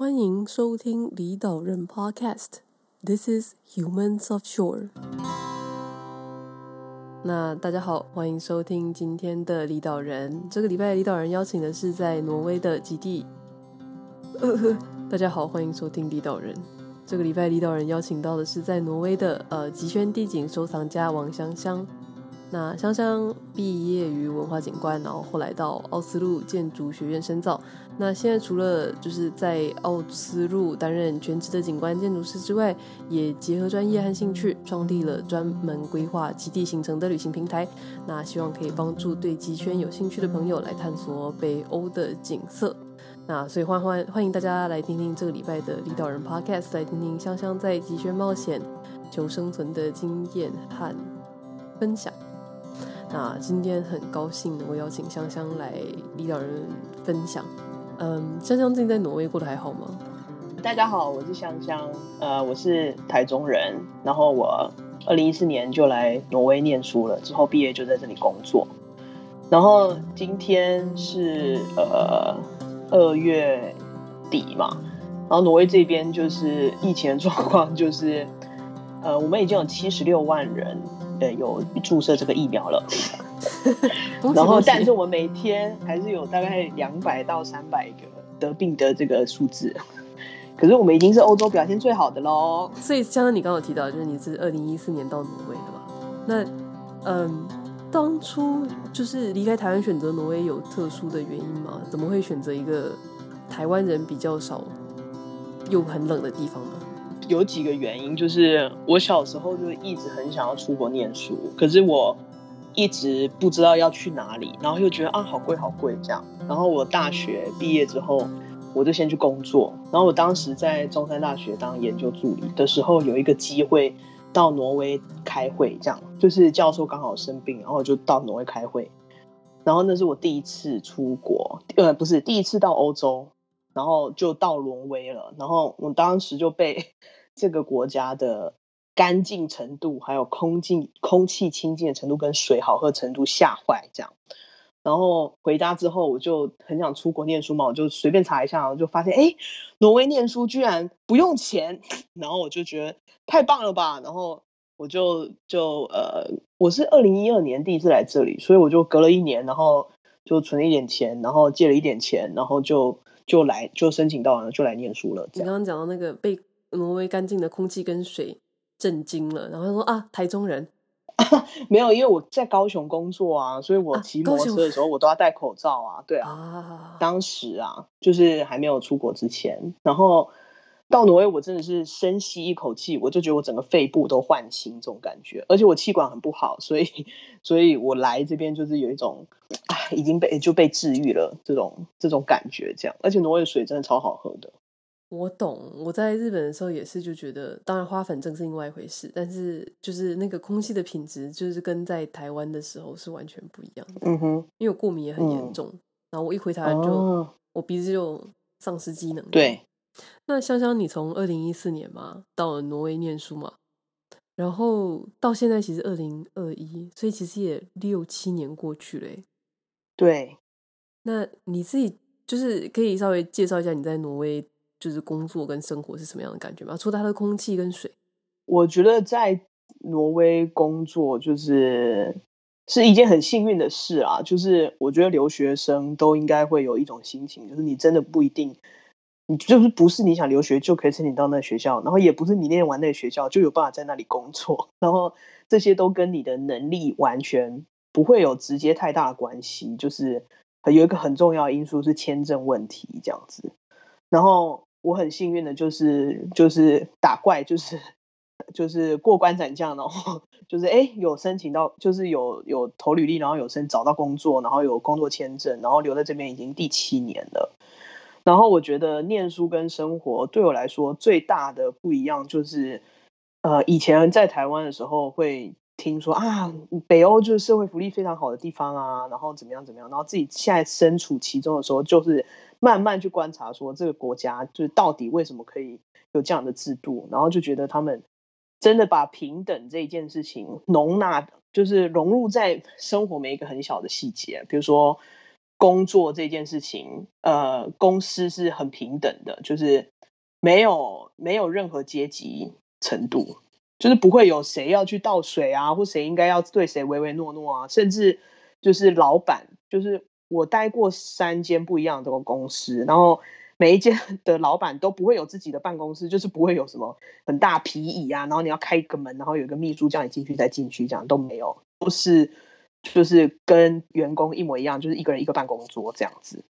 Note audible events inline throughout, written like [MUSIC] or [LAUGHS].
欢迎收听离岛人 Podcast。This is Humans Offshore。那大家好，欢迎收听今天的离岛人。这个礼拜的离岛人邀请的是在挪威的基地。[LAUGHS] 大家好，欢迎收听离岛人。这个礼拜离岛人邀请到的是在挪威的呃极轩地景收藏家王香香。那香香毕业于文化景观，然后后来到奥斯陆建筑学院深造。那现在除了就是在奥斯陆担任全职的景观建筑师之外，也结合专业和兴趣，创立了专门规划极地行程的旅行平台。那希望可以帮助对极圈有兴趣的朋友来探索北欧的景色。那所以欢欢欢迎大家来听听这个礼拜的离岛人 Podcast，来听听香香在极圈冒险求生存的经验和分享。那今天很高兴能够邀请香香来离岛人分享。嗯，香香最近在挪威过得还好吗？大家好，我是香香，呃，我是台中人，然后我二零一四年就来挪威念书了，之后毕业就在这里工作。然后今天是呃二月底嘛，然后挪威这边就是疫情的状况，就是呃我们已经有七十六万人。对，有注射这个疫苗了，[LAUGHS] 然后，但是我们每天还是有大概两百到三百个得病的这个数字，可是我们已经是欧洲表现最好的喽。所以，像你刚刚有提到，就是你是二零一四年到挪威的嘛？那，嗯，当初就是离开台湾选择挪威有特殊的原因吗？怎么会选择一个台湾人比较少又很冷的地方呢？有几个原因，就是我小时候就一直很想要出国念书，可是我一直不知道要去哪里，然后又觉得啊好贵好贵这样。然后我大学毕业之后，我就先去工作。然后我当时在中山大学当研究助理的时候，有一个机会到挪威开会，这样就是教授刚好生病，然后就到挪威开会。然后那是我第一次出国，呃，不是第一次到欧洲，然后就到挪威了。然后我当时就被。这个国家的干净程度，还有空气空气清净的程度，跟水好喝程度吓坏这样。然后回家之后，我就很想出国念书嘛，我就随便查一下，我就发现，哎，挪威念书居然不用钱，[LAUGHS] 然后我就觉得太棒了吧。然后我就就呃，我是二零一二年第一次来这里，所以我就隔了一年，然后就存了一点钱，然后借了一点钱，然后就就来就申请到了，就来念书了。你刚刚讲到那个被。挪威干净的空气跟水震惊了，然后他说啊，台中人。[LAUGHS] 没有，因为我在高雄工作啊，所以我骑摩托车的时候我都要戴口罩啊，对啊，啊。当时啊，就是还没有出国之前，然后到挪威我真的是深吸一口气，我就觉得我整个肺部都换新这种感觉，而且我气管很不好，所以 [LAUGHS] 所以我来这边就是有一种啊，已经被就被治愈了这种这种感觉，这样，而且挪威的水真的超好喝的。我懂，我在日本的时候也是就觉得，当然花粉症是另外一回事，但是就是那个空气的品质，就是跟在台湾的时候是完全不一样的。嗯哼，因为我过敏也很严重，嗯、然后我一回台湾就、哦、我鼻子就丧失机能。对，那香香，你从二零一四年嘛到了挪威念书嘛，然后到现在其实二零二一，所以其实也六七年过去了。对，那你自己就是可以稍微介绍一下你在挪威。就是工作跟生活是什么样的感觉吗？除了它的空气跟水，我觉得在挪威工作就是是一件很幸运的事啊。就是我觉得留学生都应该会有一种心情，就是你真的不一定，你就是不是你想留学就可以申请到那个学校，然后也不是你念完那个学校就有办法在那里工作，[LAUGHS] 然后这些都跟你的能力完全不会有直接太大的关系。就是有一个很重要的因素是签证问题，这样子，然后。我很幸运的，就是就是打怪，就是就是过关斩将，然后就是哎有申请到，就是有有投履历，然后有申找到工作，然后有工作签证，然后留在这边已经第七年了。然后我觉得念书跟生活对我来说最大的不一样，就是呃以前在台湾的时候会听说啊北欧就是社会福利非常好的地方啊，然后怎么样怎么样，然后自己现在身处其中的时候就是。慢慢去观察，说这个国家就是到底为什么可以有这样的制度，然后就觉得他们真的把平等这一件事情容纳，就是融入在生活每一个很小的细节，比如说工作这件事情，呃，公司是很平等的，就是没有没有任何阶级程度，就是不会有谁要去倒水啊，或谁应该要对谁唯唯诺诺啊，甚至就是老板，就是我待过三间不一样的公司，然后每一间的老板都不会有自己的办公室，就是不会有什么很大皮椅啊，然后你要开一个门，然后有一个秘书叫你进去再进去，这样都没有，都是。就是跟员工一模一样，就是一个人一个办公桌这样子。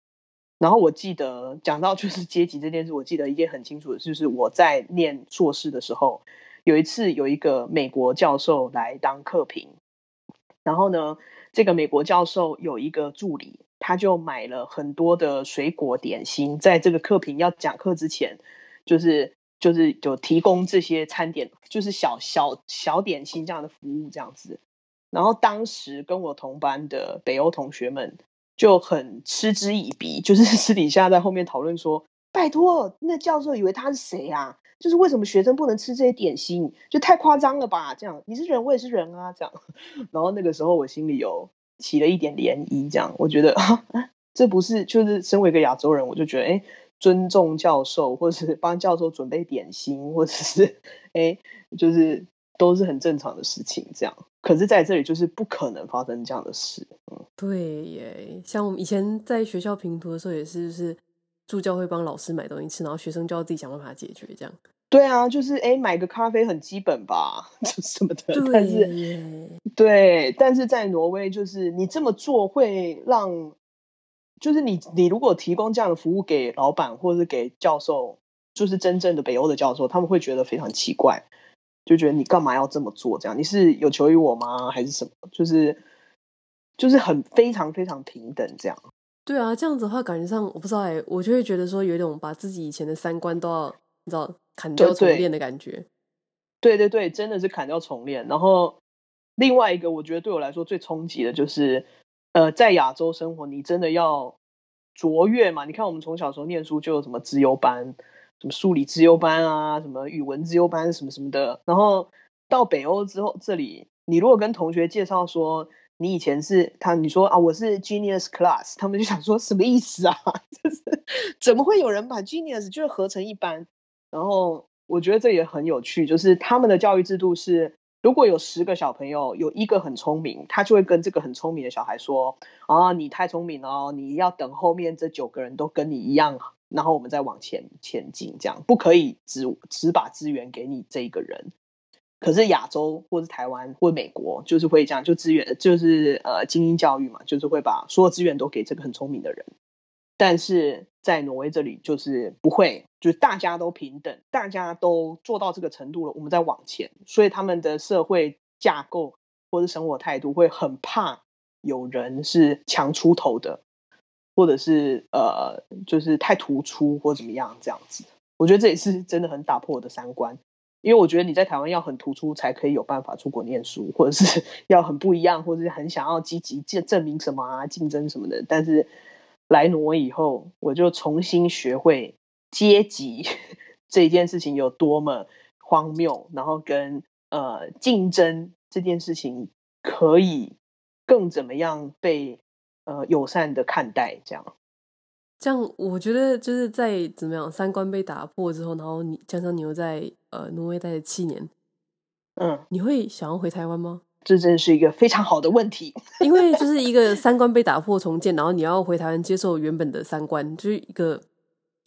然后我记得讲到就是阶级这件事，我记得一件很清楚的，就是我在念硕士的时候，有一次有一个美国教授来当客评，然后呢，这个美国教授有一个助理，他就买了很多的水果点心，在这个客评要讲课之前，就是就是就提供这些餐点，就是小小小点心这样的服务这样子。然后当时跟我同班的北欧同学们就很嗤之以鼻，就是 [LAUGHS] 私底下在后面讨论说：“拜托，那教授以为他是谁啊？就是为什么学生不能吃这些点心？就太夸张了吧？这样你是人，我也是人啊，这样。[LAUGHS] ”然后那个时候我心里有起了一点涟漪，这样我觉得啊，[LAUGHS] 这不是就是身为一个亚洲人，我就觉得哎，尊重教授，或者是帮教授准备点心，或者是哎，就是。都是很正常的事情，这样。可是在这里就是不可能发生这样的事。嗯，对耶。像我们以前在学校评图的时候，也是，是助教会帮老师买东西吃，然后学生就要自己想办法解决这样。对啊，就是哎，买个咖啡很基本吧，[LAUGHS] 就什么的。但是对，但是在挪威，就是你这么做会让，就是你你如果提供这样的服务给老板或者是给教授，就是真正的北欧的教授，他们会觉得非常奇怪。就觉得你干嘛要这么做？这样你是有求于我吗？还是什么？就是就是很非常非常平等这样。对啊，这样子的话，感觉上我不知道哎、欸，我就会觉得说有一种把自己以前的三观都要你知道砍掉重练的感觉。对对对，真的是砍掉重练。然后另外一个，我觉得对我来说最冲击的就是，呃，在亚洲生活，你真的要卓越嘛？你看我们从小时候念书就有什么资优班。什么数理资优班啊，什么语文资优班，什么什么的。然后到北欧之后，这里你如果跟同学介绍说你以前是他，你说啊我是 Genius Class，他们就想说什么意思啊？[LAUGHS] 就是怎么会有人把 Genius 就是合成一班？然后我觉得这也很有趣，就是他们的教育制度是，如果有十个小朋友有一个很聪明，他就会跟这个很聪明的小孩说啊你太聪明了，你要等后面这九个人都跟你一样。然后我们再往前前进，这样不可以只只把资源给你这一个人。可是亚洲或是台湾或美国就是会这样，就资源就是呃精英教育嘛，就是会把所有资源都给这个很聪明的人。但是在挪威这里就是不会，就是大家都平等，大家都做到这个程度了，我们再往前。所以他们的社会架构或者生活态度会很怕有人是强出头的。或者是呃，就是太突出或怎么样这样子，我觉得这也是真的很打破我的三观。因为我觉得你在台湾要很突出才可以有办法出国念书，或者是 [LAUGHS] 要很不一样，或者是很想要积极证证明什么啊，竞争什么的。但是来挪威以后，我就重新学会阶级 [LAUGHS] 这件事情有多么荒谬，然后跟呃竞争这件事情可以更怎么样被。呃，友善的看待这样，这样我觉得就是在怎么样三观被打破之后，然后你加上你又在呃挪威待了七年，嗯，你会想要回台湾吗？[LAUGHS] 这真是一个非常好的问题，[LAUGHS] 因为就是一个三观被打破重建，然后你要回台湾接受原本的三观，就是一个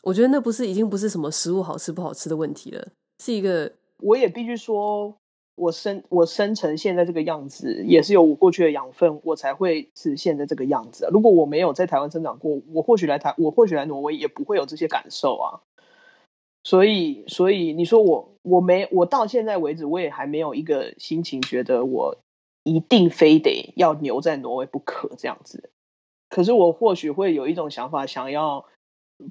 我觉得那不是已经不是什么食物好吃不好吃的问题了，是一个我也必须说。我生我生成现在这个样子，也是有我过去的养分，我才会是现在这个样子。如果我没有在台湾生长过，我或许来台，我或许来挪威也不会有这些感受啊。所以，所以你说我我没我到现在为止，我也还没有一个心情觉得我一定非得要留在挪威不可这样子。可是我或许会有一种想法，想要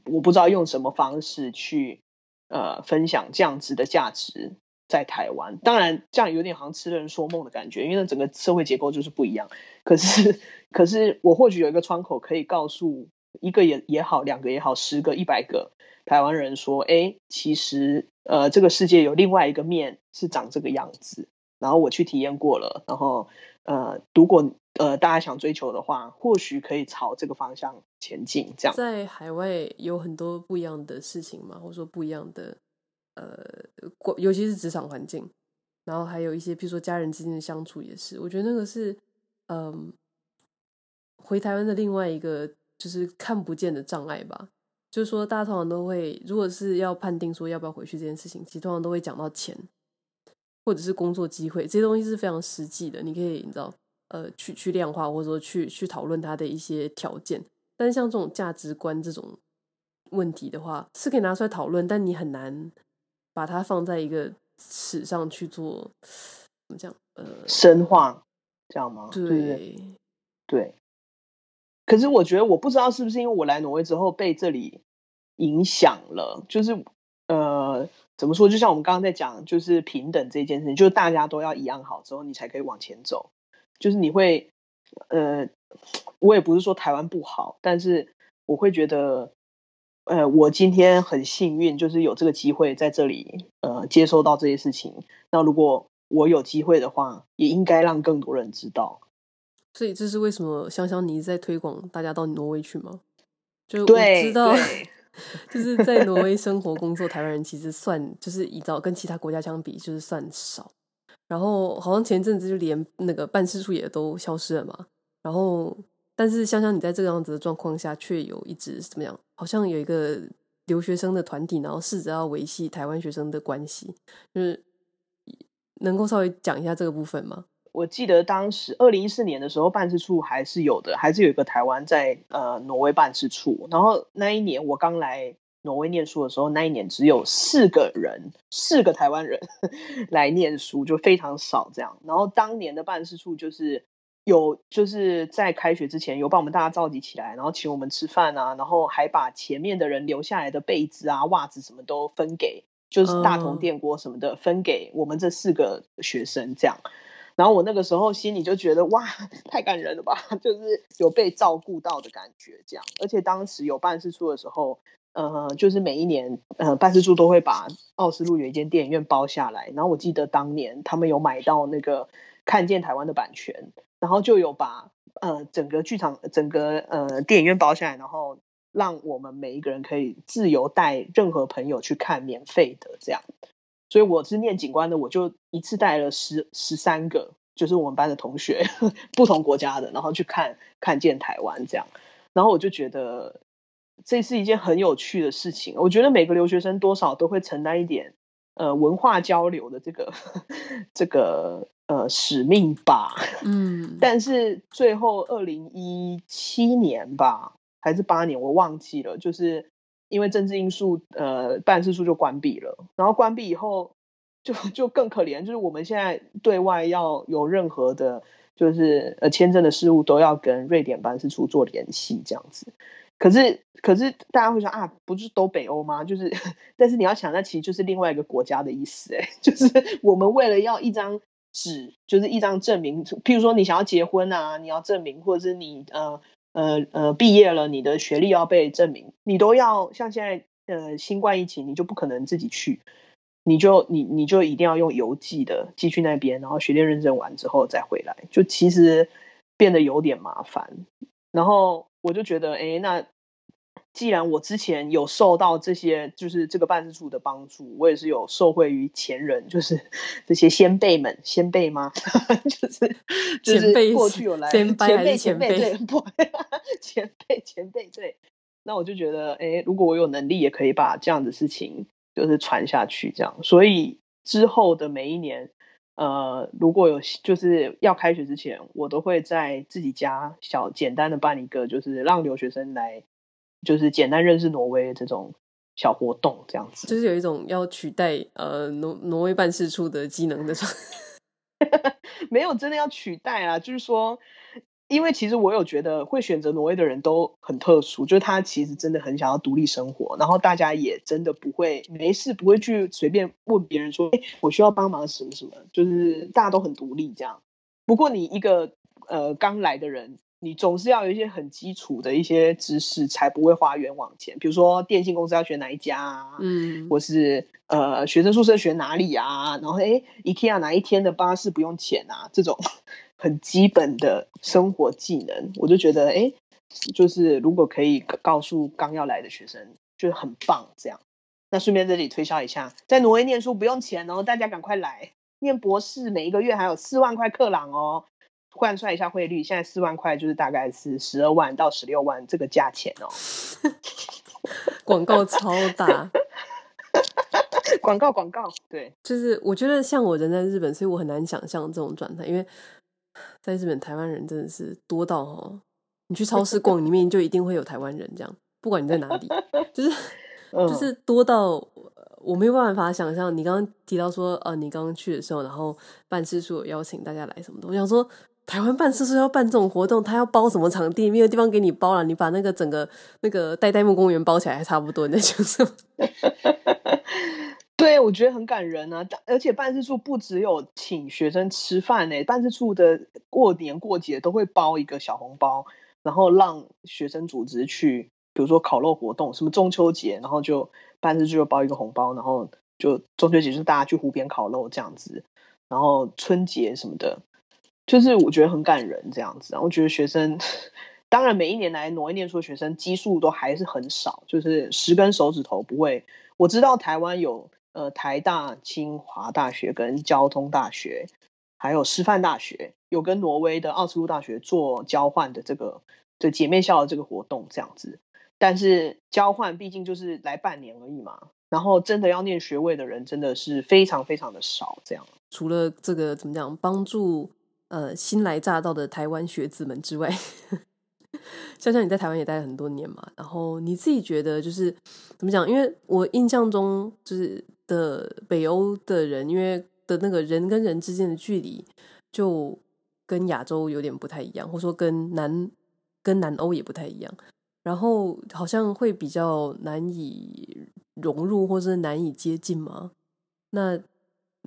我不知道用什么方式去呃分享这样子的价值。在台湾，当然这样有点好像痴人说梦的感觉，因为那整个社会结构就是不一样。可是，可是我或许有一个窗口，可以告诉一个也也好，两个也好，十个、一百个台湾人说：“哎，其实呃，这个世界有另外一个面是长这个样子。”然后我去体验过了，然后呃，如果呃大家想追求的话，或许可以朝这个方向前进。这样，在海外有很多不一样的事情嘛，或者说不一样的呃，尤其是职场环境，然后还有一些，比如说家人之间的相处也是，我觉得那个是嗯、回台湾的另外一个就是看不见的障碍吧。就是说，大家通常都会，如果是要判定说要不要回去这件事情，其实通常都会讲到钱。或者是工作机会，这些东西是非常实际的，你可以你知道，呃，去去量化，或者说去去讨论它的一些条件。但是像这种价值观这种问题的话，是可以拿出来讨论，但你很难把它放在一个史上去做，怎么讲？呃，深化，这样吗？对对，对。可是我觉得，我不知道是不是因为我来挪威之后被这里影响了，就是呃。怎么说？就像我们刚刚在讲，就是平等这件事情，就是大家都要一样好之后，你才可以往前走。就是你会，呃，我也不是说台湾不好，但是我会觉得，呃，我今天很幸运，就是有这个机会在这里，呃，接收到这些事情。那如果我有机会的话，也应该让更多人知道。所以这是为什么香香你在推广大家到挪威去吗？就我知道。[LAUGHS] 就是在挪威生活工作，台湾人其实算就是依照跟其他国家相比，就是算少。然后好像前阵子就连那个办事处也都消失了嘛。然后，但是香香你在这个样子的状况下，却有一直怎么样？好像有一个留学生的团体，然后试着要维系台湾学生的关系，就是能够稍微讲一下这个部分吗？我记得当时二零一四年的时候，办事处还是有的，还是有一个台湾在呃挪威办事处。然后那一年我刚来挪威念书的时候，那一年只有四个人，四个台湾人 [LAUGHS] 来念书，就非常少这样。然后当年的办事处就是有，就是在开学之前有把我们大家召集起来，然后请我们吃饭啊，然后还把前面的人留下来的被子啊、袜子什么都分给，就是大同电锅什么的分给我们这四个学生这样。然后我那个时候心里就觉得哇，太感人了吧，[LAUGHS] 就是有被照顾到的感觉这样。而且当时有办事处的时候，呃，就是每一年呃办事处都会把奥斯陆有一间电影院包下来。然后我记得当年他们有买到那个看见台湾的版权，然后就有把呃整个剧场整个呃电影院包下来，然后让我们每一个人可以自由带任何朋友去看，免费的这样。所以我是念警官的，我就一次带了十十三个，就是我们班的同学，[LAUGHS] 不同国家的，然后去看看见台湾这样，然后我就觉得这是一件很有趣的事情。我觉得每个留学生多少都会承担一点呃文化交流的这个 [LAUGHS] 这个呃使命吧。[LAUGHS] 嗯，但是最后二零一七年吧，还是八年，我忘记了，就是。因为政治因素，呃，办事处就关闭了。然后关闭以后就，就 [LAUGHS] 就更可怜，就是我们现在对外要有任何的，就是呃签证的事务，都要跟瑞典办事处做联系，这样子。可是，可是大家会说啊，不是都北欧吗？就是，[LAUGHS] 但是你要想，那其实就是另外一个国家的意思，哎，就是我们为了要一张纸，就是一张证明，譬如说你想要结婚啊，你要证明，或者是你呃。呃呃，毕业了，你的学历要被证明，你都要像现在呃新冠疫情，你就不可能自己去，你就你你就一定要用邮寄的寄去那边，然后学历认证完之后再回来，就其实变得有点麻烦。然后我就觉得，哎，那。既然我之前有受到这些，就是这个办事处的帮助，我也是有受惠于前人，就是 [LAUGHS] 这些先辈们，先辈吗？[LAUGHS] 就是就是过去有来前辈前辈对不？[LAUGHS] 前辈前辈对。那我就觉得，哎，如果我有能力，也可以把这样的事情就是传下去，这样。所以之后的每一年，呃，如果有就是要开学之前，我都会在自己家小简单的办一个，就是让留学生来。就是简单认识挪威这种小活动，这样子，就是有一种要取代呃挪挪威办事处的机能的，[LAUGHS] 没有真的要取代啊。就是说，因为其实我有觉得会选择挪威的人都很特殊，就是他其实真的很想要独立生活，然后大家也真的不会没事不会去随便问别人说，哎，我需要帮忙什么什么，就是大家都很独立这样。不过你一个呃刚来的人。你总是要有一些很基础的一些知识，才不会花冤枉钱。比如说电信公司要选哪一家啊，嗯，或是呃学生宿舍选哪里啊，然后诶 IKEA 哪一天的巴士不用钱啊，这种很基本的生活技能，我就觉得，哎，就是如果可以告诉刚要来的学生，就是很棒这样。那顺便这里推销一下，在挪威念书不用钱哦，大家赶快来念博士，每一个月还有四万块克朗哦。换算一下汇率，现在四万块就是大概是十二万到十六万这个价钱哦。[LAUGHS] 广告超大，[LAUGHS] 广告广告，对，就是我觉得像我人在日本，所以我很难想象这种状态，因为在日本台湾人真的是多到哦，你去超市逛，里面就一定会有台湾人，这样不管你在哪里，就是 [LAUGHS] 就是多到我没有办法想象。你刚刚提到说，呃，你刚刚去的时候，然后办事处有邀请大家来什么的，我想说。台湾办事处要办这种活动，他要包什么场地？没有地方给你包了，你把那个整个那个代代木公园包起来还差不多，那就是。[LAUGHS] 对，我觉得很感人啊！而且办事处不只有请学生吃饭呢，办事处的过年过节都会包一个小红包，然后让学生组织去，比如说烤肉活动，什么中秋节，然后就办事处就包一个红包，然后就中秋节就是大家去湖边烤肉这样子，然后春节什么的。就是我觉得很感人这样子，然后我觉得学生，当然每一年来挪威念书的学生基数都还是很少，就是十根手指头不会。我知道台湾有呃台大、清华大学跟交通大学，还有师范大学有跟挪威的奥斯陆大学做交换的这个的姐妹校的这个活动这样子，但是交换毕竟就是来半年而已嘛，然后真的要念学位的人真的是非常非常的少，这样。除了这个怎么讲帮助？呃，新来乍到的台湾学子们之外，香香你在台湾也待了很多年嘛，然后你自己觉得就是怎么讲？因为我印象中就是的北欧的人，因为的那个人跟人之间的距离就跟亚洲有点不太一样，或者说跟南跟南欧也不太一样，然后好像会比较难以融入，或是难以接近吗。那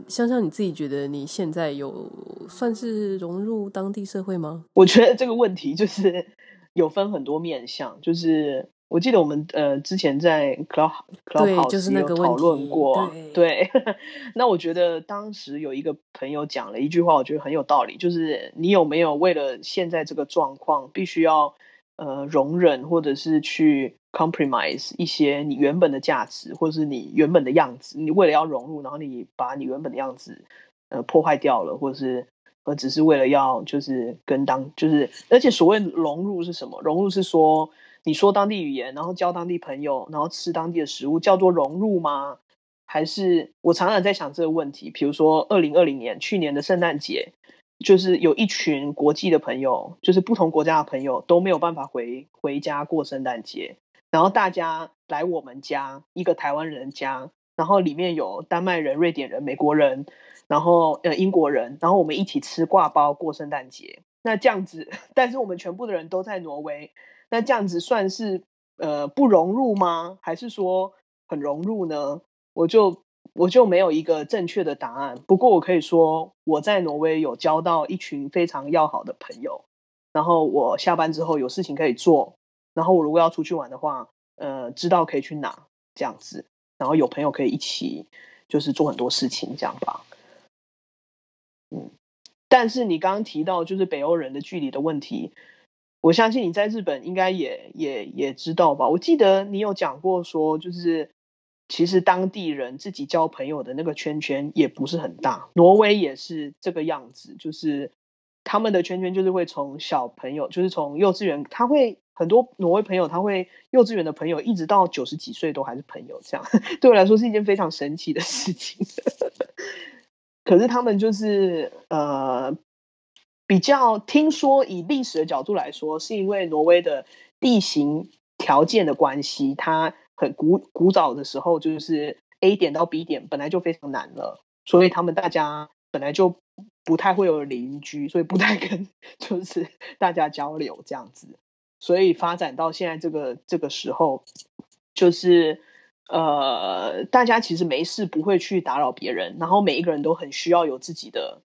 香香，你自己觉得你现在有算是融入当地社会吗？[LAUGHS] 我觉得这个问题就是有分很多面向，就是我记得我们呃之前在 Club Clubhouse 有讨论过，对，[LAUGHS] 对 [LAUGHS] 那我觉得当时有一个朋友讲了一句话，我觉得很有道理，就是你有没有为了现在这个状况，必须要呃容忍或者是去。compromise 一些你原本的价值，或者是你原本的样子，你为了要融入，然后你把你原本的样子呃破坏掉了，或者是呃只是为了要就是跟当就是，而且所谓融入是什么？融入是说你说当地语言，然后交当地朋友，然后吃当地的食物，叫做融入吗？还是我常常在想这个问题，比如说二零二零年去年的圣诞节，就是有一群国际的朋友，就是不同国家的朋友都没有办法回回家过圣诞节。然后大家来我们家，一个台湾人家，然后里面有丹麦人、瑞典人、美国人，然后呃英国人，然后我们一起吃挂包过圣诞节。那这样子，[LAUGHS] 但是我们全部的人都在挪威，那这样子算是呃不融入吗？还是说很融入呢？我就我就没有一个正确的答案。不过我可以说，我在挪威有交到一群非常要好的朋友，然后我下班之后有事情可以做。然后我如果要出去玩的话，呃，知道可以去哪这样子，然后有朋友可以一起，就是做很多事情这样吧。嗯，但是你刚刚提到就是北欧人的距离的问题，我相信你在日本应该也也也知道吧？我记得你有讲过说，就是其实当地人自己交朋友的那个圈圈也不是很大，挪威也是这个样子，就是他们的圈圈就是会从小朋友，就是从幼稚园，他会。很多挪威朋友，他会幼稚园的朋友，一直到九十几岁都还是朋友，这样 [LAUGHS] 对我来说是一件非常神奇的事情。[LAUGHS] 可是他们就是呃，比较听说以历史的角度来说，是因为挪威的地形条件的关系，它很古古早的时候，就是 A 点到 B 点本来就非常难了，所以他们大家本来就不太会有邻居，所以不太跟就是大家交流这样子。所以发展到现在这个这个时候，就是呃，大家其实没事不会去打扰别人，然后每一个人都很需要有自己的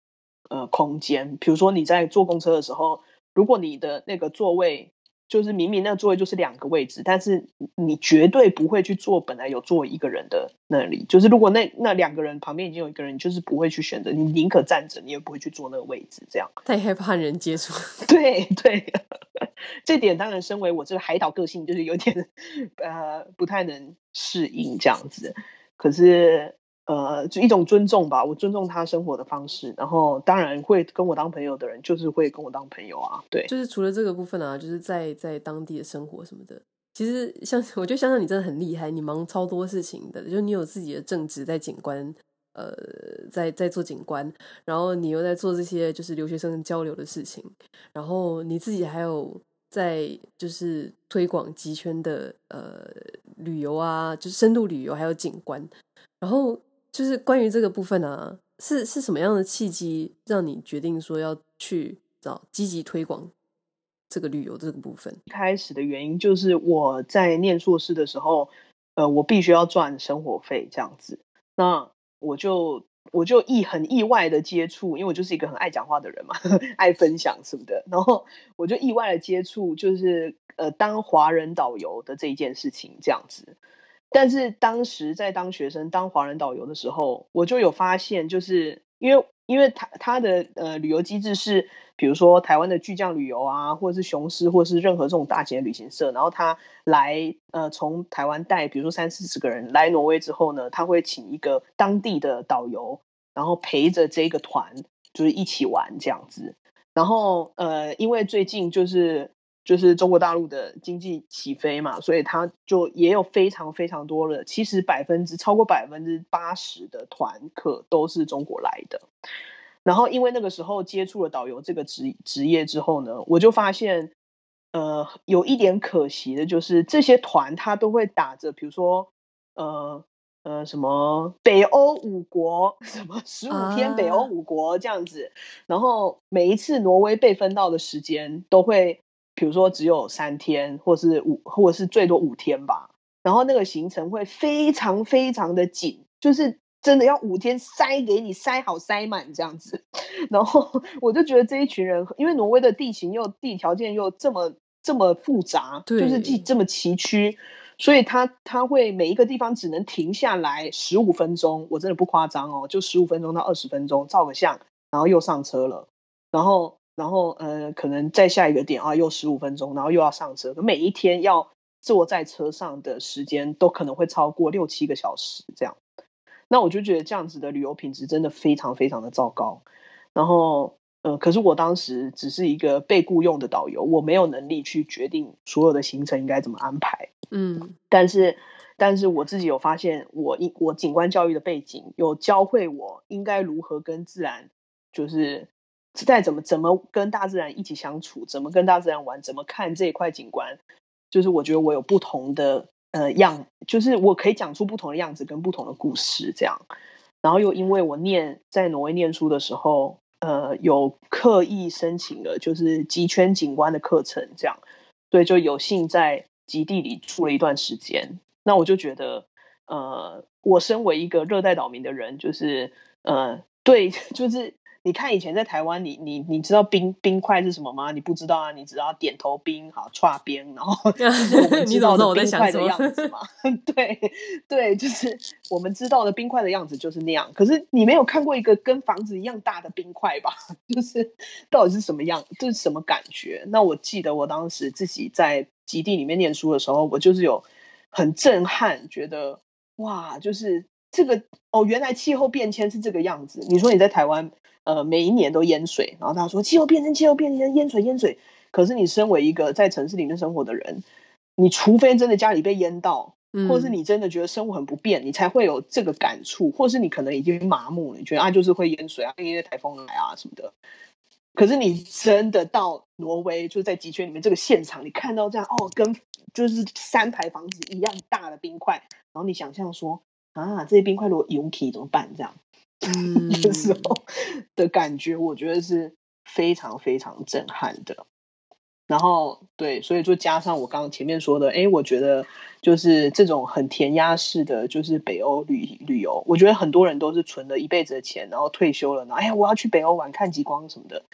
呃空间。比如说你在坐公车的时候，如果你的那个座位就是明明那个座位就是两个位置，但是你绝对不会去坐本来有坐一个人的那里。就是如果那那两个人旁边已经有一个人，你就是不会去选择，你宁可站着，你也不会去坐那个位置。这样太害怕人接触。[LAUGHS] 对对，[LAUGHS] 这点当然，身为我这个海岛个性，就是有点 [LAUGHS] 呃不太能适应这样子。可是。呃，就一种尊重吧，我尊重他生活的方式，然后当然会跟我当朋友的人，就是会跟我当朋友啊。对，就是除了这个部分啊，就是在在当地的生活什么的，其实像 [LAUGHS] 我觉得想想你真的很厉害，你忙超多事情的，就你有自己的正职在景观，呃，在在做景观，然后你又在做这些就是留学生交流的事情，然后你自己还有在就是推广极圈的呃旅游啊，就是深度旅游还有景观，然后。就是关于这个部分呢、啊，是是什么样的契机让你决定说要去找积极推广这个旅游这个部分？一开始的原因就是我在念硕士的时候，呃，我必须要赚生活费这样子，那我就我就意很意外的接触，因为我就是一个很爱讲话的人嘛，[LAUGHS] 爱分享什么的，然后我就意外的接触，就是呃当华人导游的这一件事情这样子。但是当时在当学生当华人导游的时候，我就有发现，就是因为因为他他的呃旅游机制是，比如说台湾的巨匠旅游啊，或者是雄狮，或者是任何这种大型的旅行社，然后他来呃从台湾带，比如说三四十个人来挪威之后呢，他会请一个当地的导游，然后陪着这个团就是一起玩这样子，然后呃因为最近就是。就是中国大陆的经济起飞嘛，所以他就也有非常非常多的，其实百分之超过百分之八十的团客都是中国来的。然后因为那个时候接触了导游这个职职业之后呢，我就发现，呃，有一点可惜的就是这些团他都会打着，比如说，呃呃什么北欧五国，什么十五天北欧五国这样子，然后每一次挪威被分到的时间都会。比如说只有三天，或是五，或者是最多五天吧。然后那个行程会非常非常的紧，就是真的要五天塞给你塞好塞满这样子。然后 [LAUGHS] 我就觉得这一群人，因为挪威的地形又地理条件又这么这么复杂，就是既这么崎岖，所以他他会每一个地方只能停下来十五分钟，我真的不夸张哦，就十五分钟到二十分钟照个相，然后又上车了，然后。然后呃，可能再下一个点啊，又十五分钟，然后又要上车。每一天要坐在车上的时间都可能会超过六七个小时这样。那我就觉得这样子的旅游品质真的非常非常的糟糕。然后呃，可是我当时只是一个被雇佣的导游，我没有能力去决定所有的行程应该怎么安排。嗯，但是但是我自己有发现我，我我景观教育的背景有教会我应该如何跟自然就是。再怎么怎么跟大自然一起相处，怎么跟大自然玩，怎么看这一块景观，就是我觉得我有不同的呃样，就是我可以讲出不同的样子跟不同的故事这样。然后又因为我念在挪威念书的时候，呃，有刻意申请了就是极圈景观的课程这样，所以就有幸在极地里住了一段时间。那我就觉得，呃，我身为一个热带岛民的人，就是呃，对，[LAUGHS] 就是。你看以前在台湾，你你你知道冰冰块是什么吗？你不知道啊，你只要点头冰，好串冰，然后 [LAUGHS] 就是我们知道的冰块的样子嘛。[LAUGHS] 对对，就是我们知道的冰块的样子就是那样。可是你没有看过一个跟房子一样大的冰块吧？[LAUGHS] 就是到底是什么样，这、就是什么感觉？那我记得我当时自己在极地里面念书的时候，我就是有很震撼，觉得哇，就是这个哦，原来气候变迁是这个样子。你说你在台湾。呃，每一年都淹水，然后他说气候变迁，气候变迁，淹水，淹水。可是你身为一个在城市里面生活的人，你除非真的家里被淹到，嗯、或是你真的觉得生活很不便，你才会有这个感触，或是你可能已经麻木了，你觉得啊，就是会淹水啊，因为台风来啊什么的。可是你真的到挪威，就是在极圈里面这个现场，你看到这样哦，跟就是三排房子一样大的冰块，然后你想象说啊，这些冰块如果涌起怎么办？这样。[LAUGHS] 嗯，的时候的感觉，我觉得是非常非常震撼的。然后，对，所以就加上我刚刚前面说的，哎，我觉得就是这种很填鸭式的，就是北欧旅旅游，我觉得很多人都是存了一辈子的钱，然后退休了，然后哎呀，我要去北欧玩看极光什么的。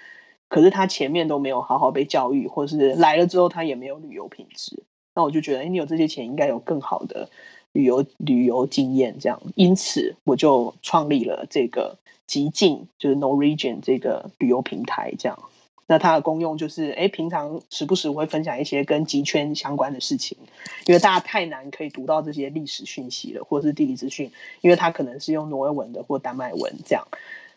可是他前面都没有好好被教育，或是来了之后他也没有旅游品质，那我就觉得，哎，你有这些钱，应该有更好的旅游旅游经验，这样，因此我就创立了这个极境，就是 Norwegian 这个旅游平台，这样。那它的功用就是，哎，平常时不时我会分享一些跟极圈相关的事情，因为大家太难可以读到这些历史讯息了，或者是地理资讯，因为它可能是用挪威文的或丹麦文这样。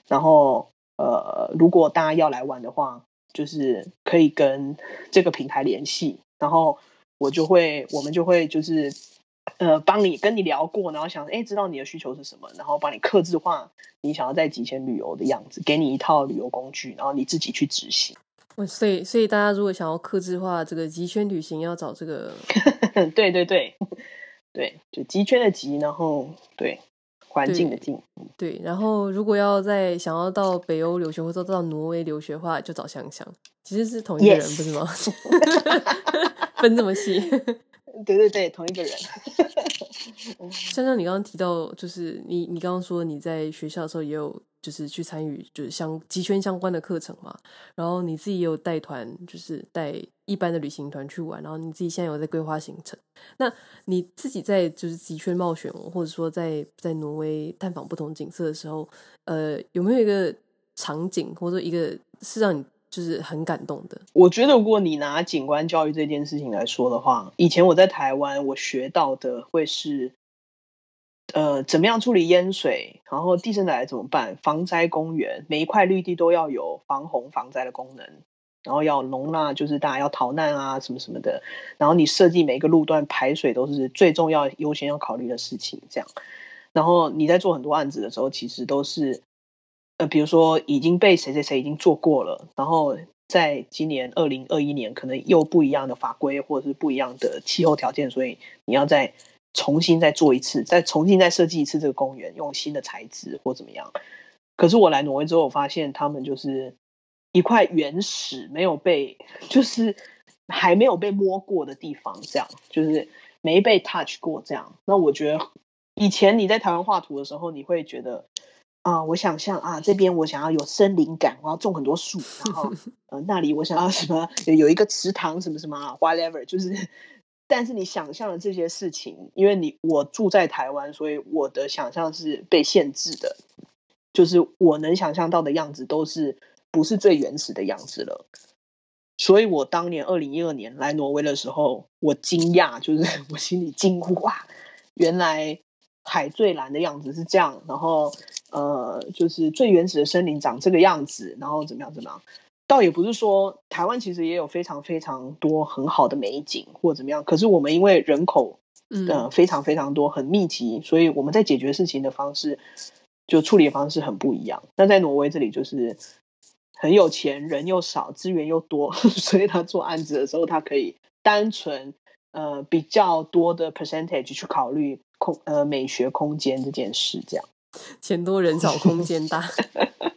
然后，呃，如果大家要来玩的话，就是可以跟这个平台联系，然后我就会，我们就会就是。呃，帮你跟你聊过，然后想哎，知道你的需求是什么，然后帮你克制化你想要在极圈旅游的样子，给你一套旅游工具，然后你自己去执行。所以，所以大家如果想要克制化这个极圈旅行，要找这个，[LAUGHS] 对对对对，就极圈的极，然后对环境的境，对，然后如果要在想要到北欧留学或者到挪威留学的话，就找香香，其实是同一个人.不是吗？[LAUGHS] 分这么细。对对对，同一个人。[LAUGHS] 香香，你刚刚提到，就是你你刚刚说你在学校的时候也有，就是去参与就是相极圈相关的课程嘛。然后你自己也有带团，就是带一般的旅行团去玩。然后你自己现在有在规划行程。那你自己在就是极圈冒险，或者说在在挪威探访不同景色的时候，呃，有没有一个场景，或者一个是让你就是很感动的。我觉得，如果你拿景观教育这件事情来说的话，以前我在台湾，我学到的会是，呃，怎么样处理淹水，然后地震来怎么办，防灾公园，每一块绿地都要有防洪防灾的功能，然后要容纳就是大家要逃难啊什么什么的，然后你设计每一个路段排水都是最重要优先要考虑的事情，这样，然后你在做很多案子的时候，其实都是。呃，比如说已经被谁谁谁已经做过了，然后在今年二零二一年可能又不一样的法规或者是不一样的气候条件，所以你要再重新再做一次，再重新再设计一次这个公园，用新的材质或怎么样。可是我来挪威之后，我发现他们就是一块原始没有被，就是还没有被摸过的地方，这样就是没被 touch 过这样。那我觉得以前你在台湾画图的时候，你会觉得。啊、呃，我想象啊，这边我想要有森林感，我要种很多树，然后 [LAUGHS] 呃，那里我想要什么，有一个池塘，什么什么，whatever，就是，但是你想象的这些事情，因为你我住在台湾，所以我的想象是被限制的，就是我能想象到的样子都是不是最原始的样子了，所以我当年二零一二年来挪威的时候，我惊讶，就是 [LAUGHS] 我心里惊呼 [LAUGHS] 哇，原来海最蓝的样子是这样，然后。呃，就是最原始的森林长这个样子，然后怎么样怎么样，倒也不是说台湾其实也有非常非常多很好的美景或怎么样，可是我们因为人口呃非常非常多很密集，所以我们在解决事情的方式就处理的方式很不一样。那在挪威这里就是很有钱，人又少，资源又多，[LAUGHS] 所以他做案子的时候，他可以单纯呃比较多的 percentage 去考虑空呃美学空间这件事，这样。钱多人少，空间大，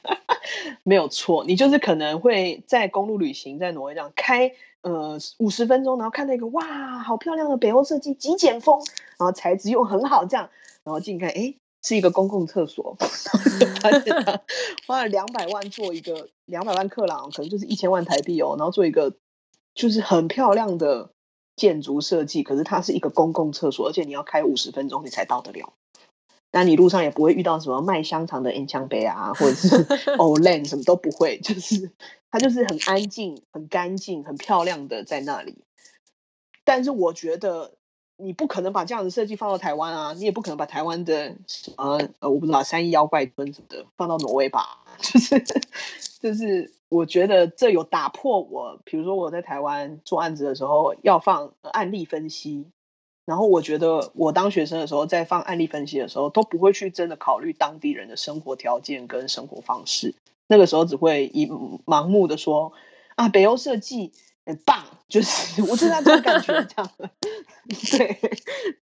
[LAUGHS] 没有错。你就是可能会在公路旅行，在挪威这样开呃五十分钟，然后看到一个哇，好漂亮的北欧设计极简风，然后材质又很好，这样，然后进去看，哎，是一个公共厕所，[LAUGHS] 花了两百万做一个两百万克朗，可能就是一千万台币哦，然后做一个就是很漂亮的建筑设计，可是它是一个公共厕所，而且你要开五十分钟你才到得了。那你路上也不会遇到什么卖香肠的 N 枪杯啊，或者是 [LAUGHS] Olen 什么都不会，就是它就是很安静、很干净、很漂亮的在那里。但是我觉得你不可能把这样的设计放到台湾啊，你也不可能把台湾的什么呃我不知道三一妖怪村什么的放到挪威吧？[LAUGHS] 就是就是我觉得这有打破我，比如说我在台湾做案子的时候要放案例分析。然后我觉得，我当学生的时候，在放案例分析的时候，都不会去真的考虑当地人的生活条件跟生活方式。那个时候只会以盲目的说啊，北欧设计很棒，[LAUGHS] 就是我就是这种感觉这样。[LAUGHS] 对，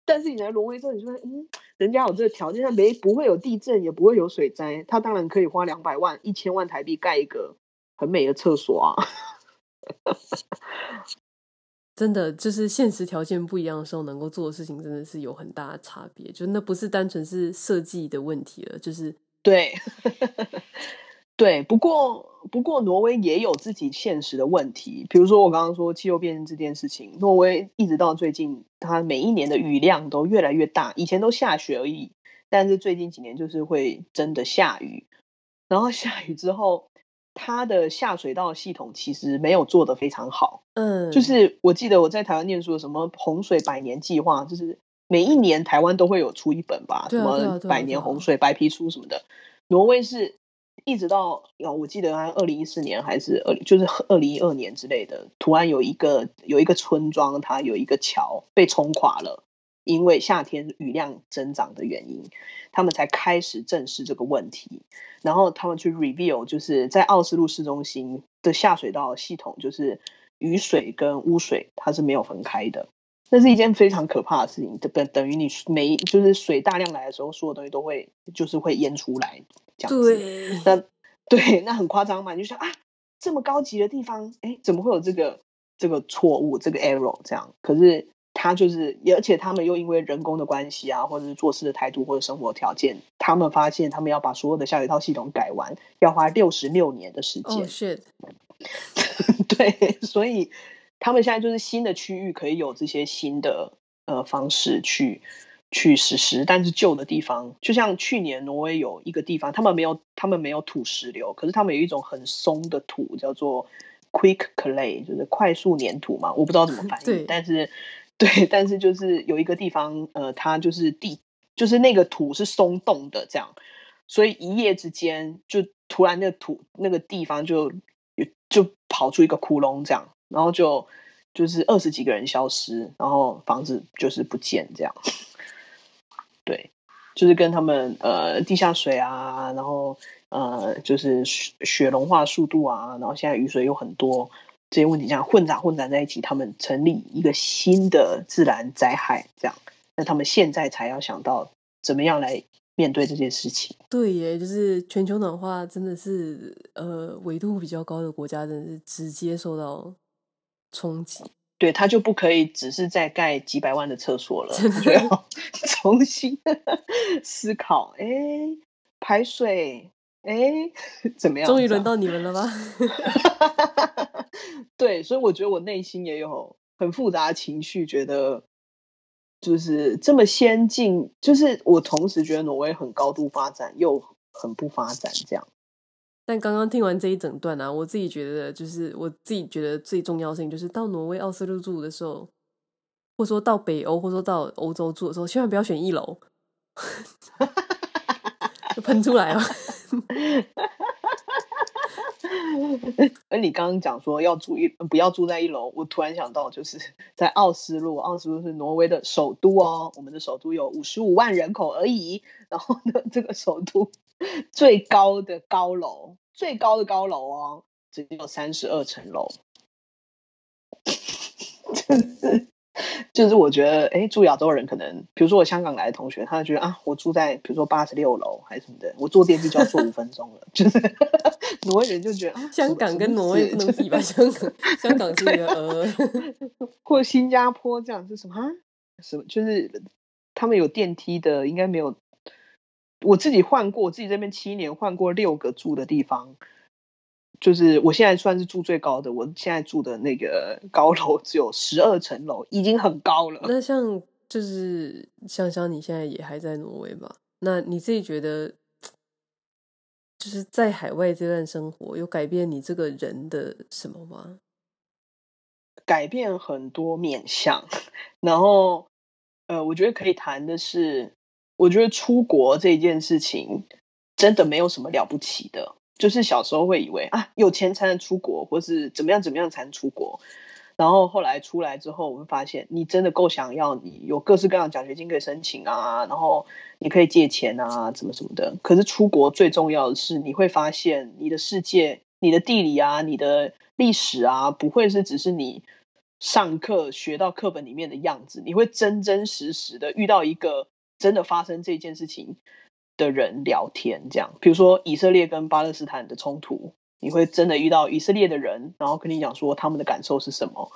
但是你来挪威之后，你说，嗯，人家有这个条件，他没不会有地震，也不会有水灾，他当然可以花两百万、一千万台币盖一个很美的厕所啊。[LAUGHS] 真的就是现实条件不一样的时候，能够做的事情真的是有很大的差别。就那不是单纯是设计的问题了，就是对，[LAUGHS] 对。不过不过挪威也有自己现实的问题，比如说我刚刚说气候变迁这件事情，挪威一直到最近，它每一年的雨量都越来越大，以前都下雪而已，但是最近几年就是会真的下雨，然后下雨之后，它的下水道系统其实没有做得非常好，嗯，就是我记得我在台湾念书的什么洪水百年计划，就是每一年台湾都会有出一本吧，什么百年洪水白皮书什么的，挪威是。一直到我记得他二零一四年还是二，就是二零一二年之类的，突然有一个有一个村庄，它有一个桥被冲垮了，因为夏天雨量增长的原因，他们才开始正视这个问题。然后他们去 reveal，就是在奥斯陆市中心的下水道系统，就是雨水跟污水它是没有分开的，那是一件非常可怕的事情。等等于你每就是水大量来的时候，所有东西都会就是会淹出来。对，那对，那很夸张嘛？你就想啊，这么高级的地方，哎，怎么会有这个这个错误，这个 error 这样？可是他就是，而且他们又因为人工的关系啊，或者是做事的态度或者生活条件，他们发现他们要把所有的下水道系统改完，要花六十六年的时间。Oh, [LAUGHS] shit. 对，所以他们现在就是新的区域可以有这些新的呃方式去。去实施，但是旧的地方，就像去年挪威有一个地方，他们没有，他们没有土石流，可是他们有一种很松的土，叫做 quick clay，就是快速粘土嘛，我不知道怎么翻译，但是 [LAUGHS] 对，但是就是有一个地方，呃，它就是地，就是那个土是松动的，这样，所以一夜之间就突然那个土那个地方就就跑出一个窟窿，这样，然后就就是二十几个人消失，然后房子就是不见这样。[LAUGHS] 对，就是跟他们呃地下水啊，然后呃就是雪雪融化速度啊，然后现在雨水又很多这些问题这样混杂混杂在一起，他们成立一个新的自然灾害，这样，那他们现在才要想到怎么样来面对这件事情。对耶，就是全球暖化真的是呃纬度比较高的国家，真的是直接受到冲击。对，他就不可以只是再盖几百万的厕所了，就要 [LAUGHS] 重新思考。哎，排水，哎，[LAUGHS] 怎么样？终于轮到你们了吧？[LAUGHS] 对，所以我觉得我内心也有很复杂的情绪，觉得就是这么先进，就是我同时觉得挪威很高度发展，又很不发展，这样。但刚刚听完这一整段啊，我自己觉得，就是我自己觉得最重要性，就是到挪威奥斯陆住的时候，或者说到北欧，或者说到欧洲住的时候，千万不要选一楼，[LAUGHS] 就喷出来了。[LAUGHS] [LAUGHS] 而你刚刚讲说要住一，不要住在一楼，我突然想到，就是 [LAUGHS] 在奥斯陆，奥斯陆是挪威的首都哦，我们的首都有五十五万人口而已。然后呢，这个首都 [LAUGHS] 最高的高楼，最高的高楼哦，只有三十二层楼。就是我觉得，哎，住亚洲人可能，比如说我香港来的同学，他就觉得啊，我住在比如说八十六楼还是什么的，我坐电梯就要坐五分钟了。就是 [LAUGHS] 挪威人就觉得，啊、香港跟挪威不能比吧？香港，香港是一个呃，[LAUGHS] 或新加坡这样是什么？什么？就是他们有电梯的，应该没有。我自己换过，我自己这边七年换过六个住的地方。就是我现在算是住最高的，我现在住的那个高楼只有十二层楼，已经很高了。那像就是香香你现在也还在挪威吧？那你自己觉得，就是在海外这段生活有改变你这个人的什么吗？改变很多面相，然后呃，我觉得可以谈的是，我觉得出国这件事情真的没有什么了不起的。就是小时候会以为啊，有钱才能出国，或是怎么样怎么样才能出国。然后后来出来之后，我们发现你真的够想要，你有各式各样奖学金可以申请啊，然后你可以借钱啊，怎么怎么的。可是出国最重要的是，你会发现你的世界、你的地理啊、你的历史啊，不会是只是你上课学到课本里面的样子，你会真真实实的遇到一个真的发生这件事情的人聊天，这样，比如说以色列跟巴勒斯坦的冲突，你会真的遇到以色列的人，然后跟你讲说他们的感受是什么，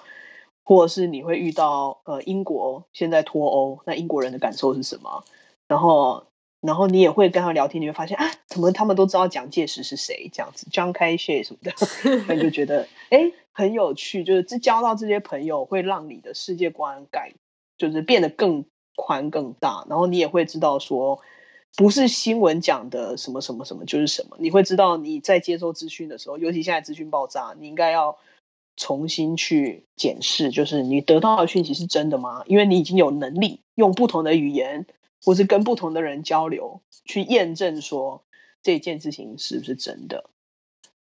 或者是你会遇到呃英国现在脱欧，那英国人的感受是什么？然后然后你也会跟他聊天，你会发现啊，怎么他们都知道蒋介石是谁这样子，张开谢什么的，[LAUGHS] 那你就觉得哎很有趣，就是这交到这些朋友会让你的世界观改，就是变得更宽更大，然后你也会知道说，不是新闻讲的什么什么什么就是什么，你会知道你在接收资讯的时候，尤其现在资讯爆炸，你应该要重新去检视，就是你得到的讯息是真的吗？因为你已经有能力用不同的语言。或是跟不同的人交流，去验证说这件事情是不是真的。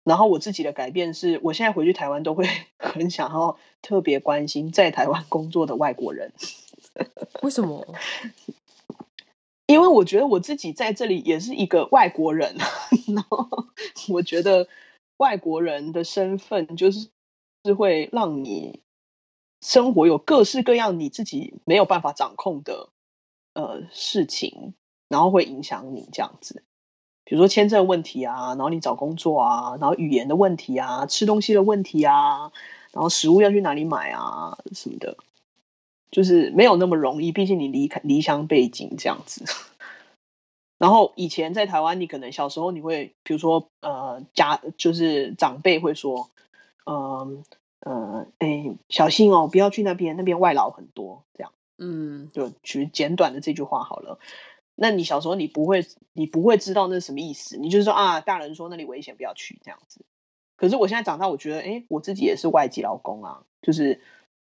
然后我自己的改变是，我现在回去台湾都会很想要特别关心在台湾工作的外国人。[LAUGHS] 为什么？因为我觉得我自己在这里也是一个外国人，然后我觉得外国人的身份就是是会让你生活有各式各样你自己没有办法掌控的。呃，事情，然后会影响你这样子，比如说签证问题啊，然后你找工作啊，然后语言的问题啊，吃东西的问题啊，然后食物要去哪里买啊什么的，就是没有那么容易，毕竟你离开离乡背景这样子。然后以前在台湾，你可能小时候你会，比如说呃，家就是长辈会说，嗯呃，哎、呃，小心哦，不要去那边，那边外劳很多这样。嗯，就举简短的这句话好了。那你小时候你不会，你不会知道那是什么意思，你就是说啊，大人说那里危险，不要去这样子。可是我现在长大，我觉得，哎，我自己也是外籍劳工啊，就是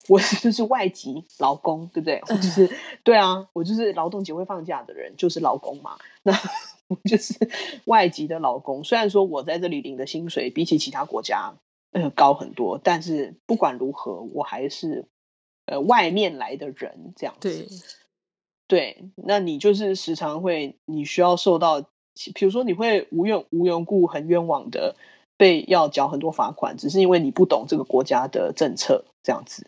我 [LAUGHS] 就是外籍劳工，对不对？我就是对啊，我就是劳动节会放假的人，就是劳工嘛。那 [LAUGHS] 我就是外籍的劳工，虽然说我在这里领的薪水比起其他国家呃高很多，但是不管如何，我还是。呃，外面来的人这样子，对，对，那你就是时常会，你需要受到，比如说你会无缘无缘故很冤枉的被要缴很多罚款，只是因为你不懂这个国家的政策这样子，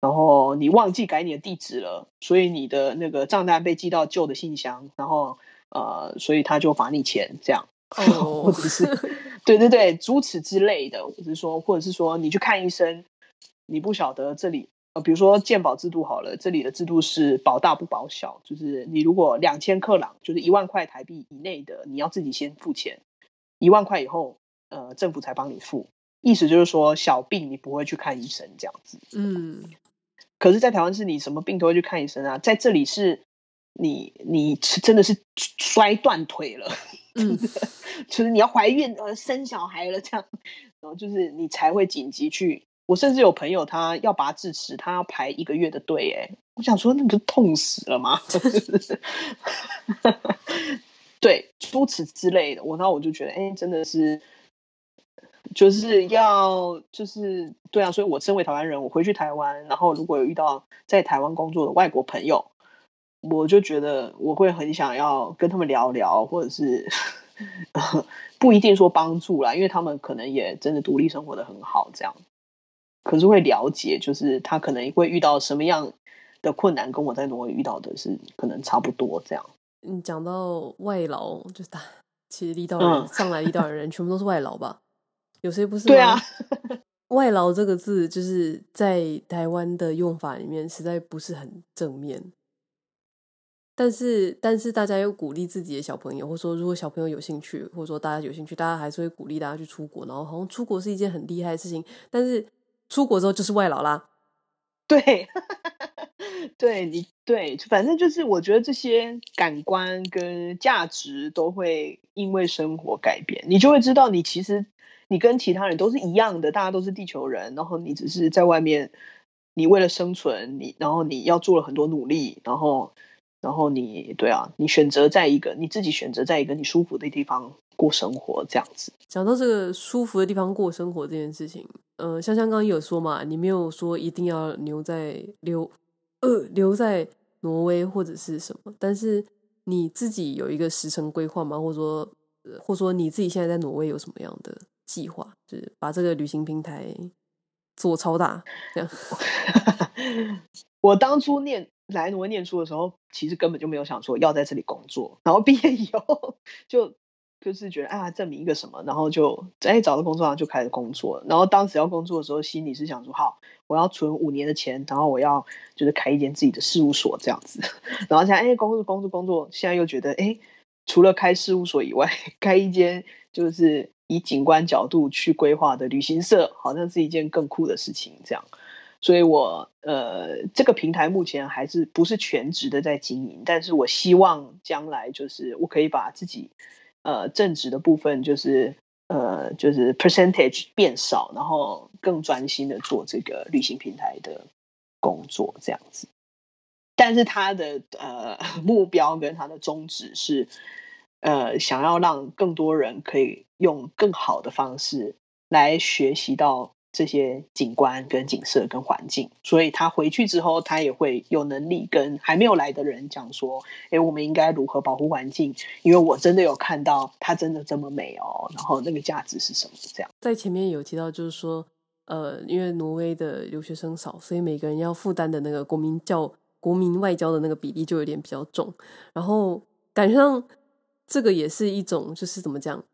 然后你忘记改你的地址了，所以你的那个账单被寄到旧的信箱，然后呃，所以他就罚你钱这样，哦，[LAUGHS] 或者是 [LAUGHS] 对对对，诸此之类的，或者是说，或者是说你去看医生，你不晓得这里。比如说健保制度好了，这里的制度是保大不保小，就是你如果两千克朗，就是一万块台币以内的，你要自己先付钱，一万块以后，呃，政府才帮你付。意思就是说，小病你不会去看医生这样子。嗯。可是，在台湾是你什么病都会去看医生啊，在这里是你你真的是摔断腿了，[LAUGHS] 嗯，就是你要怀孕呃生小孩了这样，然后就是你才会紧急去。我甚至有朋友，他要拔智齿，他要排一个月的队。哎，我想说，那不是痛死了吗？[LAUGHS] [LAUGHS] 对，诸此之类的。我那我就觉得，哎，真的是，就是要，就是对啊。所以我身为台湾人，我回去台湾，然后如果有遇到在台湾工作的外国朋友，我就觉得我会很想要跟他们聊聊，或者是 [LAUGHS] 不一定说帮助啦，因为他们可能也真的独立生活的很好，这样。可是会了解，就是他可能会遇到什么样的困难，跟我在挪威遇到的是可能差不多这样。你讲到外劳，就是他其实离岛人、嗯、上来离岛的人全部都是外劳吧？有些不是？对啊，[LAUGHS] 外劳这个字就是在台湾的用法里面实在不是很正面。但是，但是大家又鼓励自己的小朋友，或者说如果小朋友有兴趣，或者说大家有兴趣，大家还是会鼓励大家去出国，然后好像出国是一件很厉害的事情，但是。出国之后就是外劳啦，对，[LAUGHS] 对你对，反正就是我觉得这些感官跟价值都会因为生活改变，你就会知道你其实你跟其他人都是一样的，大家都是地球人，然后你只是在外面，你为了生存，你然后你要做了很多努力，然后然后你对啊，你选择在一个你自己选择在一个你舒服的地方过生活，这样子。讲到这个舒服的地方过生活这件事情。呃，香香刚刚有说嘛，你没有说一定要留在留呃留在挪威或者是什么，但是你自己有一个时程规划吗？或者说，或者说你自己现在在挪威有什么样的计划？就是把这个旅行平台做超大这样。[LAUGHS] 我当初念来挪念书的时候，其实根本就没有想说要在这里工作，然后 [LAUGHS] 毕业以后就就是觉得啊，证明一个什么，然后就哎找到工作上就开始工作。然后当时要工作的时候，心里是想说，好，我要存五年的钱，然后我要就是开一间自己的事务所这样子。[LAUGHS] 然后现在哎工作工作工作，现在又觉得哎，除了开事务所以外，开一间就是以景观角度去规划的旅行社，好像是一件更酷的事情这样。所以我呃这个平台目前还是不是全职的在经营，但是我希望将来就是我可以把自己。呃，正职的部分就是呃，就是 percentage 变少，然后更专心的做这个旅行平台的工作，这样子。但是他的呃目标跟他的宗旨是，呃，想要让更多人可以用更好的方式来学习到。这些景观跟景色跟环境，所以他回去之后，他也会有能力跟还没有来的人讲说：“哎，我们应该如何保护环境？因为我真的有看到它真的这么美哦，然后那个价值是什么？”这样在前面有提到，就是说，呃，因为挪威的留学生少，所以每个人要负担的那个国民教、国民外交的那个比例就有点比较重。然后感觉上，这个也是一种，就是怎么讲，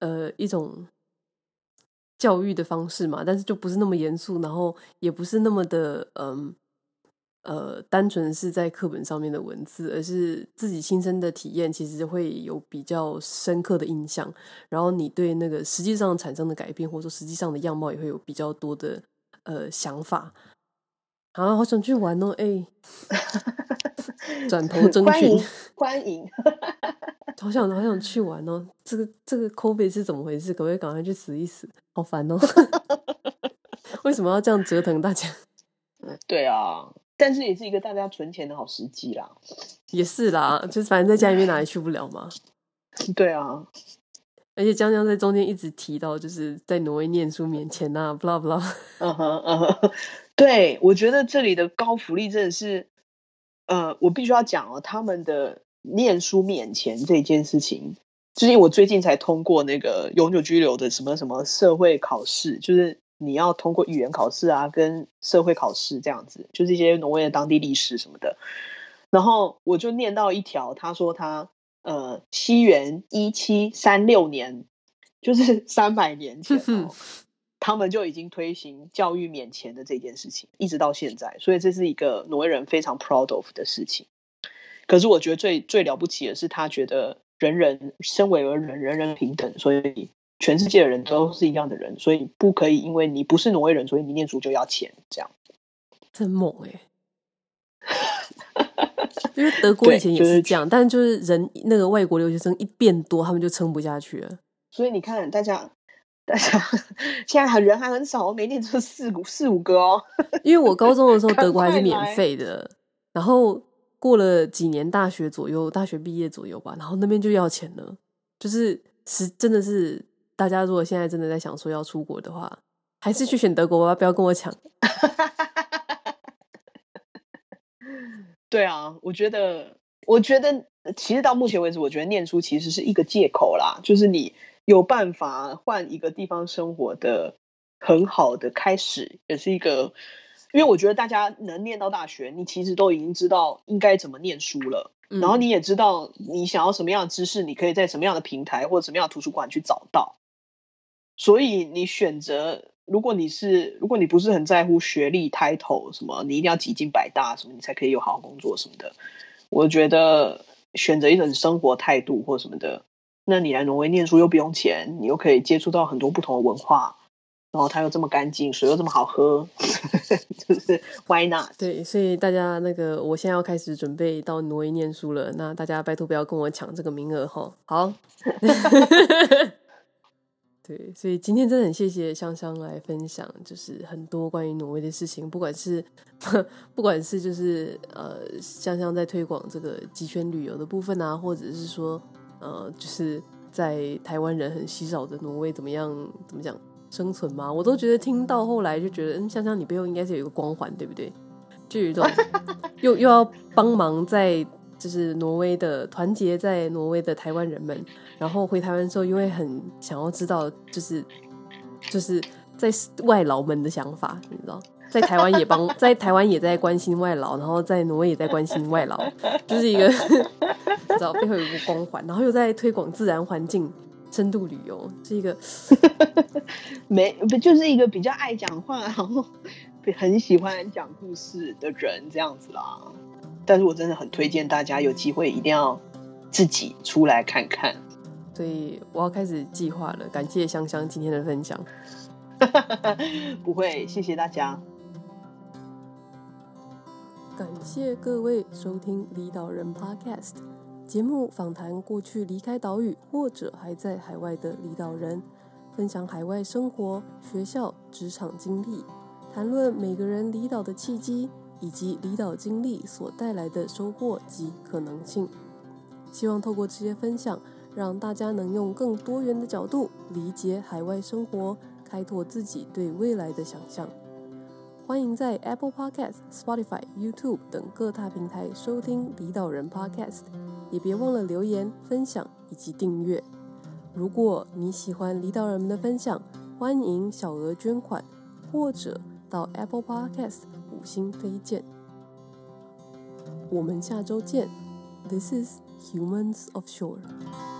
呃，一种。教育的方式嘛，但是就不是那么严肃，然后也不是那么的嗯呃单纯是在课本上面的文字，而是自己亲身的体验，其实会有比较深刻的印象。然后你对那个实际上产生的改变，或者说实际上的样貌，也会有比较多的呃想法。啊，好想去玩哦！哎，[LAUGHS] [LAUGHS] 转头争取欢迎。欢迎 [LAUGHS] 好想好想去玩哦！这个这个 COVID 是怎么回事？可不可以赶快去死一死？好烦哦！[LAUGHS] 为什么要这样折腾大家？对啊，但是也是一个大家存钱的好时机啦。也是啦，就是反正在家里面哪里去不了嘛。对啊，而且江江在中间一直提到，就是在挪威念书免钱啊，blah blah。嗯哼嗯哼，对，我觉得这里的高福利真的是，呃，我必须要讲哦，他们的。念书免钱这件事情，就是我最近才通过那个永久居留的什么什么社会考试，就是你要通过语言考试啊，跟社会考试这样子，就是一些挪威的当地历史什么的。然后我就念到一条，他说他呃，西元一七三六年，就是三百年前，[LAUGHS] 他们就已经推行教育免钱的这件事情，一直到现在，所以这是一个挪威人非常 proud of 的事情。可是我觉得最最了不起的是，他觉得人人身为而人，人人平等，所以全世界的人都是一样的人，所以不可以因为你不是挪威人，所以你念书就要钱，这样。[LAUGHS] 真猛哎、欸！[LAUGHS] 因为德国以前也是这样，就是、但就是人那个外国留学生一变多，他们就撑不下去了。所以你看，大家大家 [LAUGHS] 现在还人还很少，我每年就四五四五个哦。因为我高中的时候，[LAUGHS] 德国还是免费的，然后。过了几年大学左右，大学毕业左右吧，然后那边就要钱了。就是是真的是，大家如果现在真的在想说要出国的话，还是去选德国吧，不要跟我抢。[LAUGHS] 对啊，我觉得，我觉得其实到目前为止，我觉得念书其实是一个借口啦，就是你有办法换一个地方生活的很好的开始，也是一个。因为我觉得大家能念到大学，你其实都已经知道应该怎么念书了，嗯，然后你也知道你想要什么样的知识，你可以在什么样的平台或者什么样的图书馆去找到。所以你选择，如果你是，如果你不是很在乎学历、title 什么，你一定要挤进百大什么，你才可以有好好工作什么的。我觉得选择一种生活态度或什么的，那你来挪威念书又不用钱，你又可以接触到很多不同的文化。然后它又这么干净，水又这么好喝，[LAUGHS] 就是 Why not？对，所以大家那个，我现在要开始准备到挪威念书了。那大家拜托不要跟我抢这个名额哈。好，[LAUGHS] 对，所以今天真的很谢谢香香来分享，就是很多关于挪威的事情，不管是 [LAUGHS] 不管是就是呃香香在推广这个极圈旅游的部分啊，或者是说呃就是在台湾人很稀少的挪威怎么样怎么讲。生存吗？我都觉得听到后来就觉得，嗯，香香你背后应该是有一个光环，对不对？就有一种 [LAUGHS] 又又要帮忙在就是挪威的团结在挪威的台湾人们，然后回台湾之后，又会很想要知道就是就是在外劳们的想法，你知道？在台湾也帮，在台湾也在关心外劳，然后在挪威也在关心外劳，就是一个你知道背后有一个光环，然后又在推广自然环境、深度旅游，是一个 [LAUGHS] 没不就是一个比较爱讲话，然后很喜欢讲故事的人这样子啦。但是我真的很推荐大家有机会一定要自己出来看看。所以我要开始计划了。感谢香香今天的分享。[LAUGHS] 不会，谢谢大家。感谢各位收听离岛人 Podcast 节目，访谈过去离开岛屿或者还在海外的离岛人，分享海外生活、学校、职场经历，谈论每个人离岛的契机以及离岛经历所带来的收获及可能性。希望透过这些分享，让大家能用更多元的角度理解海外生活，开拓自己对未来的想象。欢迎在 Apple Podcast、Spotify、YouTube 等各大平台收听离岛人 Podcast，也别忘了留言、分享以及订阅。如果你喜欢离岛人们的分享，欢迎小额捐款或者到 Apple Podcast 五星推荐。我们下周见。This is Humans of Shore。